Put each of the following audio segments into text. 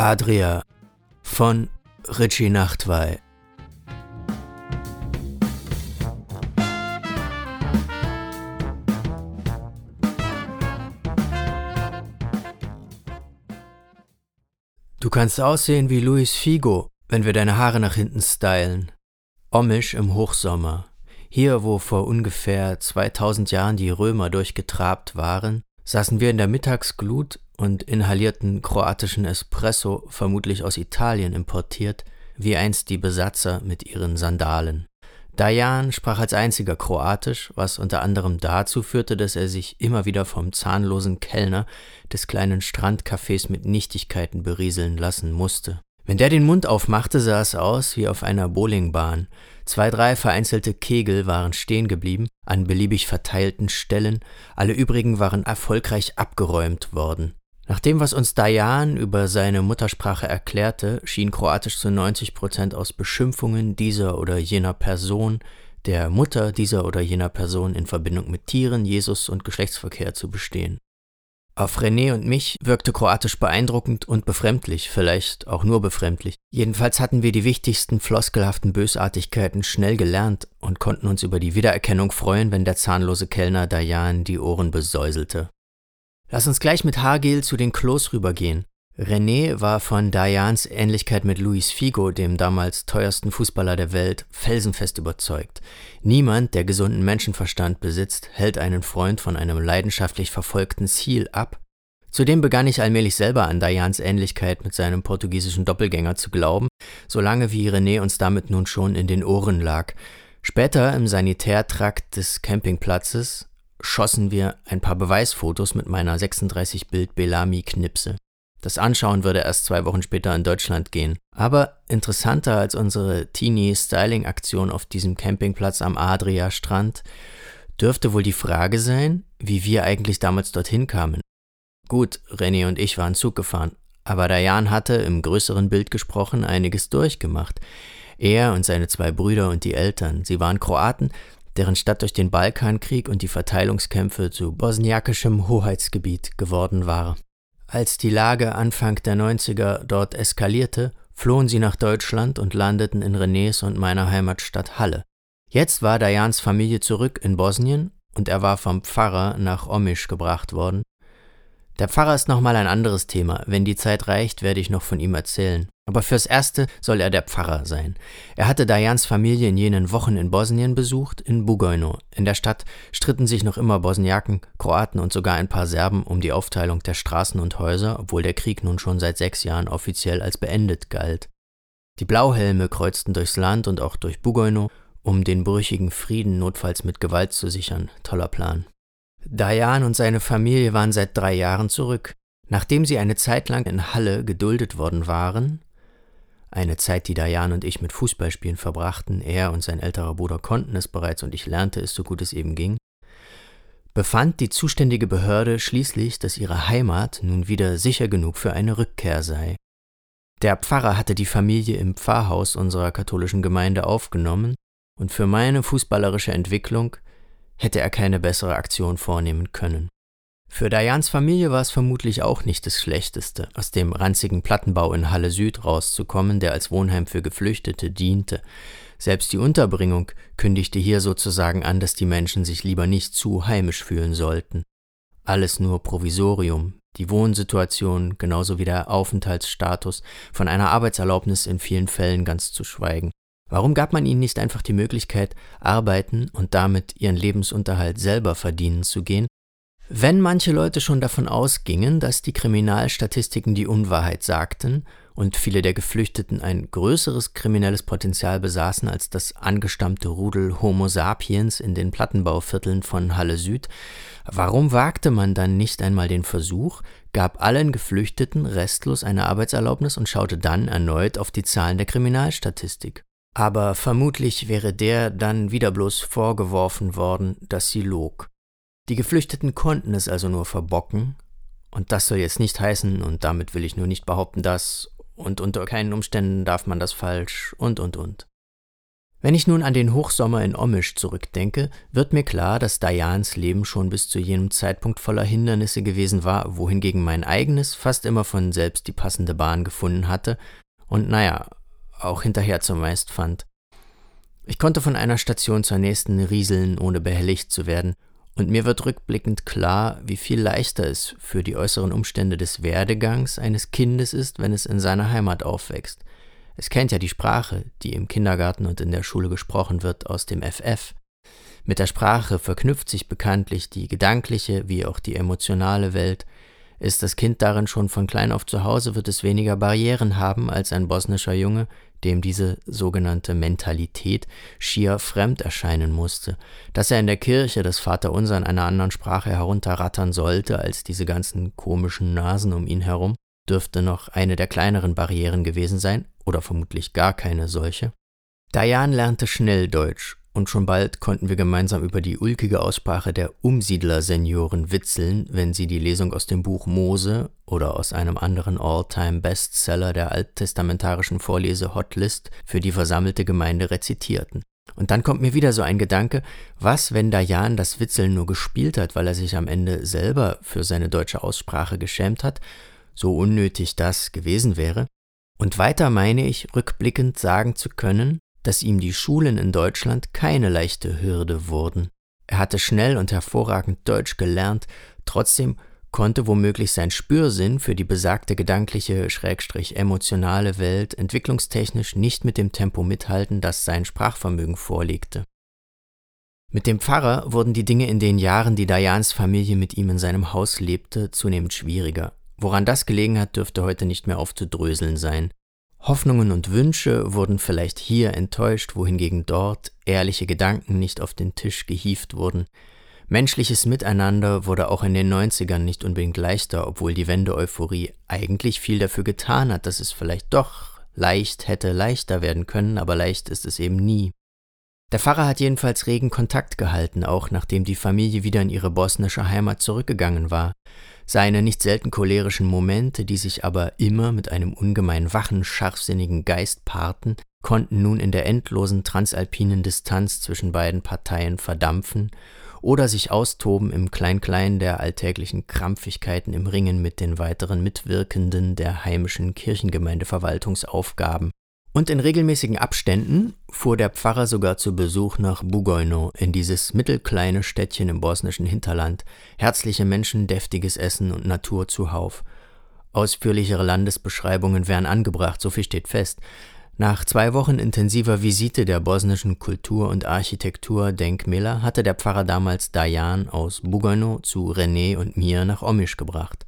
Adria von Richie Nachtwey. Du kannst aussehen wie Luis Figo, wenn wir deine Haare nach hinten stylen. Omisch im Hochsommer. Hier, wo vor ungefähr 2000 Jahren die Römer durchgetrabt waren, saßen wir in der Mittagsglut und inhalierten kroatischen Espresso, vermutlich aus Italien importiert, wie einst die Besatzer mit ihren Sandalen. Dajan sprach als einziger Kroatisch, was unter anderem dazu führte, dass er sich immer wieder vom zahnlosen Kellner des kleinen Strandcafés mit Nichtigkeiten berieseln lassen musste. Wenn der den Mund aufmachte, sah es aus wie auf einer Bowlingbahn. Zwei, drei vereinzelte Kegel waren stehen geblieben, an beliebig verteilten Stellen, alle übrigen waren erfolgreich abgeräumt worden. Nach dem, was uns Dayan über seine Muttersprache erklärte, schien Kroatisch zu 90 Prozent aus Beschimpfungen dieser oder jener Person, der Mutter dieser oder jener Person in Verbindung mit Tieren, Jesus und Geschlechtsverkehr zu bestehen. Auf René und mich wirkte Kroatisch beeindruckend und befremdlich, vielleicht auch nur befremdlich. Jedenfalls hatten wir die wichtigsten floskelhaften Bösartigkeiten schnell gelernt und konnten uns über die Wiedererkennung freuen, wenn der zahnlose Kellner Dayan die Ohren besäuselte. Lass uns gleich mit Haargel zu den Klos rübergehen. René war von Dianes Ähnlichkeit mit Luis Figo, dem damals teuersten Fußballer der Welt, felsenfest überzeugt. Niemand, der gesunden Menschenverstand besitzt, hält einen Freund von einem leidenschaftlich verfolgten Ziel ab. Zudem begann ich allmählich selber an Dianes Ähnlichkeit mit seinem portugiesischen Doppelgänger zu glauben, solange wie René uns damit nun schon in den Ohren lag. Später im Sanitärtrakt des Campingplatzes schossen wir ein paar Beweisfotos mit meiner 36 Bild Bellamy Knipse. Das Anschauen würde erst zwei Wochen später in Deutschland gehen. Aber interessanter als unsere Teenie-Styling-Aktion auf diesem Campingplatz am Adria-Strand dürfte wohl die Frage sein, wie wir eigentlich damals dorthin kamen. Gut, René und ich waren Zug gefahren, aber Dayan hatte, im größeren Bild gesprochen, einiges durchgemacht. Er und seine zwei Brüder und die Eltern, sie waren Kroaten, deren Stadt durch den Balkankrieg und die Verteilungskämpfe zu bosniakischem Hoheitsgebiet geworden war. Als die Lage Anfang der 90er dort eskalierte, flohen sie nach Deutschland und landeten in Renés und meiner Heimatstadt Halle. Jetzt war Dajans Familie zurück in Bosnien und er war vom Pfarrer nach Omisch gebracht worden, der Pfarrer ist nochmal ein anderes Thema. Wenn die Zeit reicht, werde ich noch von ihm erzählen. Aber fürs Erste soll er der Pfarrer sein. Er hatte Dajans Familie in jenen Wochen in Bosnien besucht, in Bugojno. In der Stadt stritten sich noch immer Bosniaken, Kroaten und sogar ein paar Serben um die Aufteilung der Straßen und Häuser, obwohl der Krieg nun schon seit sechs Jahren offiziell als beendet galt. Die Blauhelme kreuzten durchs Land und auch durch Bugojno, um den brüchigen Frieden notfalls mit Gewalt zu sichern. Toller Plan. Dayan und seine Familie waren seit drei Jahren zurück. Nachdem sie eine Zeit lang in Halle geduldet worden waren, eine Zeit, die Dayan und ich mit Fußballspielen verbrachten, er und sein älterer Bruder konnten es bereits und ich lernte es so gut es eben ging, befand die zuständige Behörde schließlich, dass ihre Heimat nun wieder sicher genug für eine Rückkehr sei. Der Pfarrer hatte die Familie im Pfarrhaus unserer katholischen Gemeinde aufgenommen, und für meine fußballerische Entwicklung hätte er keine bessere Aktion vornehmen können. Für Dayans Familie war es vermutlich auch nicht das Schlechteste, aus dem ranzigen Plattenbau in Halle Süd rauszukommen, der als Wohnheim für Geflüchtete diente. Selbst die Unterbringung kündigte hier sozusagen an, dass die Menschen sich lieber nicht zu heimisch fühlen sollten. Alles nur Provisorium, die Wohnsituation genauso wie der Aufenthaltsstatus, von einer Arbeitserlaubnis in vielen Fällen ganz zu schweigen. Warum gab man ihnen nicht einfach die Möglichkeit, arbeiten und damit ihren Lebensunterhalt selber verdienen zu gehen? Wenn manche Leute schon davon ausgingen, dass die Kriminalstatistiken die Unwahrheit sagten und viele der Geflüchteten ein größeres kriminelles Potenzial besaßen als das angestammte Rudel Homo sapiens in den Plattenbauvierteln von Halle Süd, warum wagte man dann nicht einmal den Versuch, gab allen Geflüchteten restlos eine Arbeitserlaubnis und schaute dann erneut auf die Zahlen der Kriminalstatistik? aber vermutlich wäre der dann wieder bloß vorgeworfen worden, dass sie log. Die Geflüchteten konnten es also nur verbocken, und das soll jetzt nicht heißen, und damit will ich nur nicht behaupten, dass, und unter keinen Umständen darf man das falsch, und, und, und. Wenn ich nun an den Hochsommer in Omisch zurückdenke, wird mir klar, dass Dianes Leben schon bis zu jenem Zeitpunkt voller Hindernisse gewesen war, wohingegen mein eigenes fast immer von selbst die passende Bahn gefunden hatte und naja, auch hinterher zumeist fand. Ich konnte von einer Station zur nächsten rieseln, ohne behelligt zu werden, und mir wird rückblickend klar, wie viel leichter es für die äußeren Umstände des Werdegangs eines Kindes ist, wenn es in seiner Heimat aufwächst. Es kennt ja die Sprache, die im Kindergarten und in der Schule gesprochen wird, aus dem FF. Mit der Sprache verknüpft sich bekanntlich die gedankliche wie auch die emotionale Welt. Ist das Kind darin schon von klein auf zu Hause, wird es weniger Barrieren haben als ein bosnischer Junge, dem diese sogenannte Mentalität schier fremd erscheinen musste, dass er in der Kirche das Vaterunser in einer anderen Sprache herunterrattern sollte als diese ganzen komischen Nasen um ihn herum, dürfte noch eine der kleineren Barrieren gewesen sein, oder vermutlich gar keine solche. Dayan lernte schnell Deutsch und schon bald konnten wir gemeinsam über die ulkige Aussprache der Umsiedler-Senioren witzeln, wenn sie die Lesung aus dem Buch Mose oder aus einem anderen All-Time-Bestseller der alttestamentarischen Vorlese Hotlist für die versammelte Gemeinde rezitierten. Und dann kommt mir wieder so ein Gedanke, was, wenn Dayan das Witzeln nur gespielt hat, weil er sich am Ende selber für seine deutsche Aussprache geschämt hat, so unnötig das gewesen wäre. Und weiter meine ich, rückblickend sagen zu können, dass ihm die Schulen in Deutschland keine leichte Hürde wurden. Er hatte schnell und hervorragend Deutsch gelernt, trotzdem konnte womöglich sein Spürsinn für die besagte gedankliche, schrägstrich emotionale Welt entwicklungstechnisch nicht mit dem Tempo mithalten, das sein Sprachvermögen vorlegte. Mit dem Pfarrer wurden die Dinge in den Jahren, die Dayans Familie mit ihm in seinem Haus lebte, zunehmend schwieriger. Woran das gelegen hat, dürfte heute nicht mehr aufzudröseln sein. Hoffnungen und Wünsche wurden vielleicht hier enttäuscht, wohingegen dort ehrliche Gedanken nicht auf den Tisch gehieft wurden. Menschliches Miteinander wurde auch in den 90ern nicht unbedingt leichter, obwohl die Wende-Euphorie eigentlich viel dafür getan hat, dass es vielleicht doch leicht hätte leichter werden können, aber leicht ist es eben nie. Der Pfarrer hat jedenfalls regen Kontakt gehalten, auch nachdem die Familie wieder in ihre bosnische Heimat zurückgegangen war. Seine nicht selten cholerischen Momente, die sich aber immer mit einem ungemein wachen, scharfsinnigen Geist paarten, konnten nun in der endlosen transalpinen Distanz zwischen beiden Parteien verdampfen oder sich austoben im Klein-Klein der alltäglichen Krampfigkeiten im Ringen mit den weiteren Mitwirkenden der heimischen Kirchengemeindeverwaltungsaufgaben, und in regelmäßigen Abständen fuhr der Pfarrer sogar zu Besuch nach Bugojno, in dieses mittelkleine Städtchen im bosnischen Hinterland. Herzliche Menschen, deftiges Essen und Natur zuhauf. Ausführlichere Landesbeschreibungen wären angebracht, so viel steht fest. Nach zwei Wochen intensiver Visite der bosnischen Kultur- und Architekturdenkmäler hatte der Pfarrer damals Dayan aus Bugojno zu René und mir nach Omisch gebracht.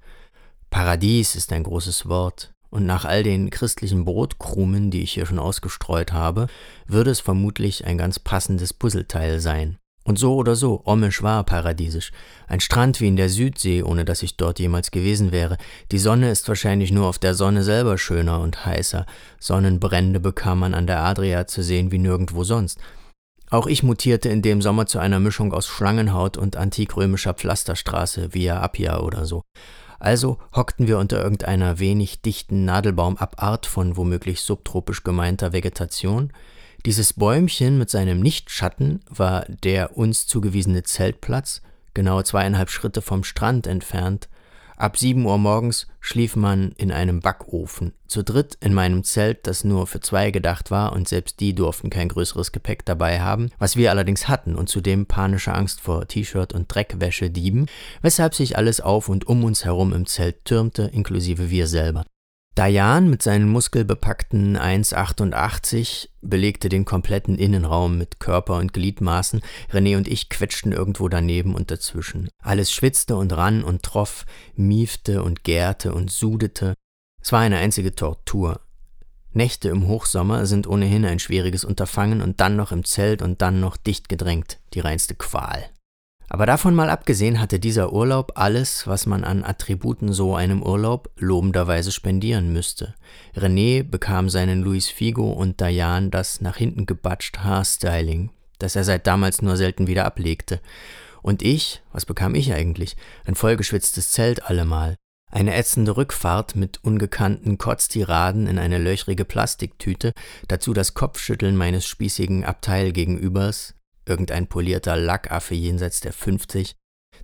Paradies ist ein großes Wort. Und nach all den christlichen Brotkrumen, die ich hier schon ausgestreut habe, würde es vermutlich ein ganz passendes Puzzleteil sein. Und so oder so, Omisch war paradiesisch. Ein Strand wie in der Südsee, ohne dass ich dort jemals gewesen wäre. Die Sonne ist wahrscheinlich nur auf der Sonne selber schöner und heißer. Sonnenbrände bekam man an der Adria zu sehen wie nirgendwo sonst. Auch ich mutierte in dem Sommer zu einer Mischung aus Schlangenhaut und antikrömischer Pflasterstraße, via Appia oder so. Also hockten wir unter irgendeiner wenig dichten Nadelbaumabart von womöglich subtropisch gemeinter Vegetation. Dieses Bäumchen mit seinem Nichtschatten war der uns zugewiesene Zeltplatz, genau zweieinhalb Schritte vom Strand entfernt, Ab 7 Uhr morgens schlief man in einem Backofen, zu dritt in meinem Zelt, das nur für zwei gedacht war, und selbst die durften kein größeres Gepäck dabei haben, was wir allerdings hatten, und zudem panische Angst vor T-Shirt und Dreckwäschedieben, weshalb sich alles auf und um uns herum im Zelt türmte, inklusive wir selber. Dayan mit seinen muskelbepackten 1,88 belegte den kompletten Innenraum mit Körper und Gliedmaßen. René und ich quetschten irgendwo daneben und dazwischen. Alles schwitzte und rann und troff, miefte und gärte und sudete. Es war eine einzige Tortur. Nächte im Hochsommer sind ohnehin ein schwieriges Unterfangen und dann noch im Zelt und dann noch dicht gedrängt, die reinste Qual. Aber davon mal abgesehen hatte dieser Urlaub alles, was man an Attributen so einem Urlaub lobenderweise spendieren müsste. René bekam seinen Luis Figo und Diane das nach hinten gebatscht Haarstyling, das er seit damals nur selten wieder ablegte. Und ich, was bekam ich eigentlich? Ein vollgeschwitztes Zelt allemal. Eine ätzende Rückfahrt mit ungekannten Kotztiraden in eine löchrige Plastiktüte, dazu das Kopfschütteln meines spießigen Abteilgegenübers, irgendein polierter Lackaffe jenseits der 50,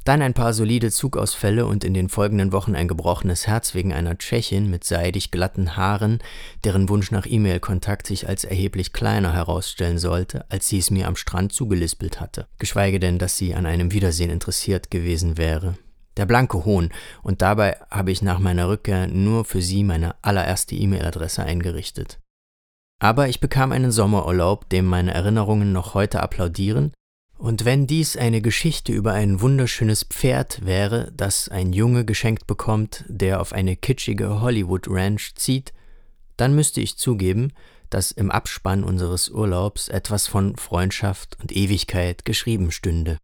dann ein paar solide Zugausfälle und in den folgenden Wochen ein gebrochenes Herz wegen einer Tschechin mit seidig glatten Haaren, deren Wunsch nach E-Mail-Kontakt sich als erheblich kleiner herausstellen sollte, als sie es mir am Strand zugelispelt hatte. Geschweige denn, dass sie an einem Wiedersehen interessiert gewesen wäre. Der blanke Hohn, und dabei habe ich nach meiner Rückkehr nur für sie meine allererste E-Mail-Adresse eingerichtet. Aber ich bekam einen Sommerurlaub, dem meine Erinnerungen noch heute applaudieren und wenn dies eine Geschichte über ein wunderschönes Pferd wäre, das ein Junge geschenkt bekommt, der auf eine kitschige Hollywood Ranch zieht, dann müsste ich zugeben, dass im Abspann unseres Urlaubs etwas von Freundschaft und Ewigkeit geschrieben stünde.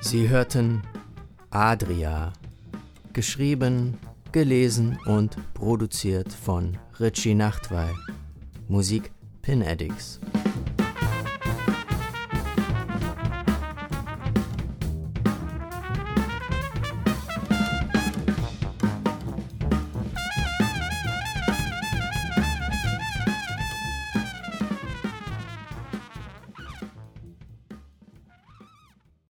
Sie hörten Adria, geschrieben gelesen und produziert von Richie Nachtwey. Musik Pin Addicts.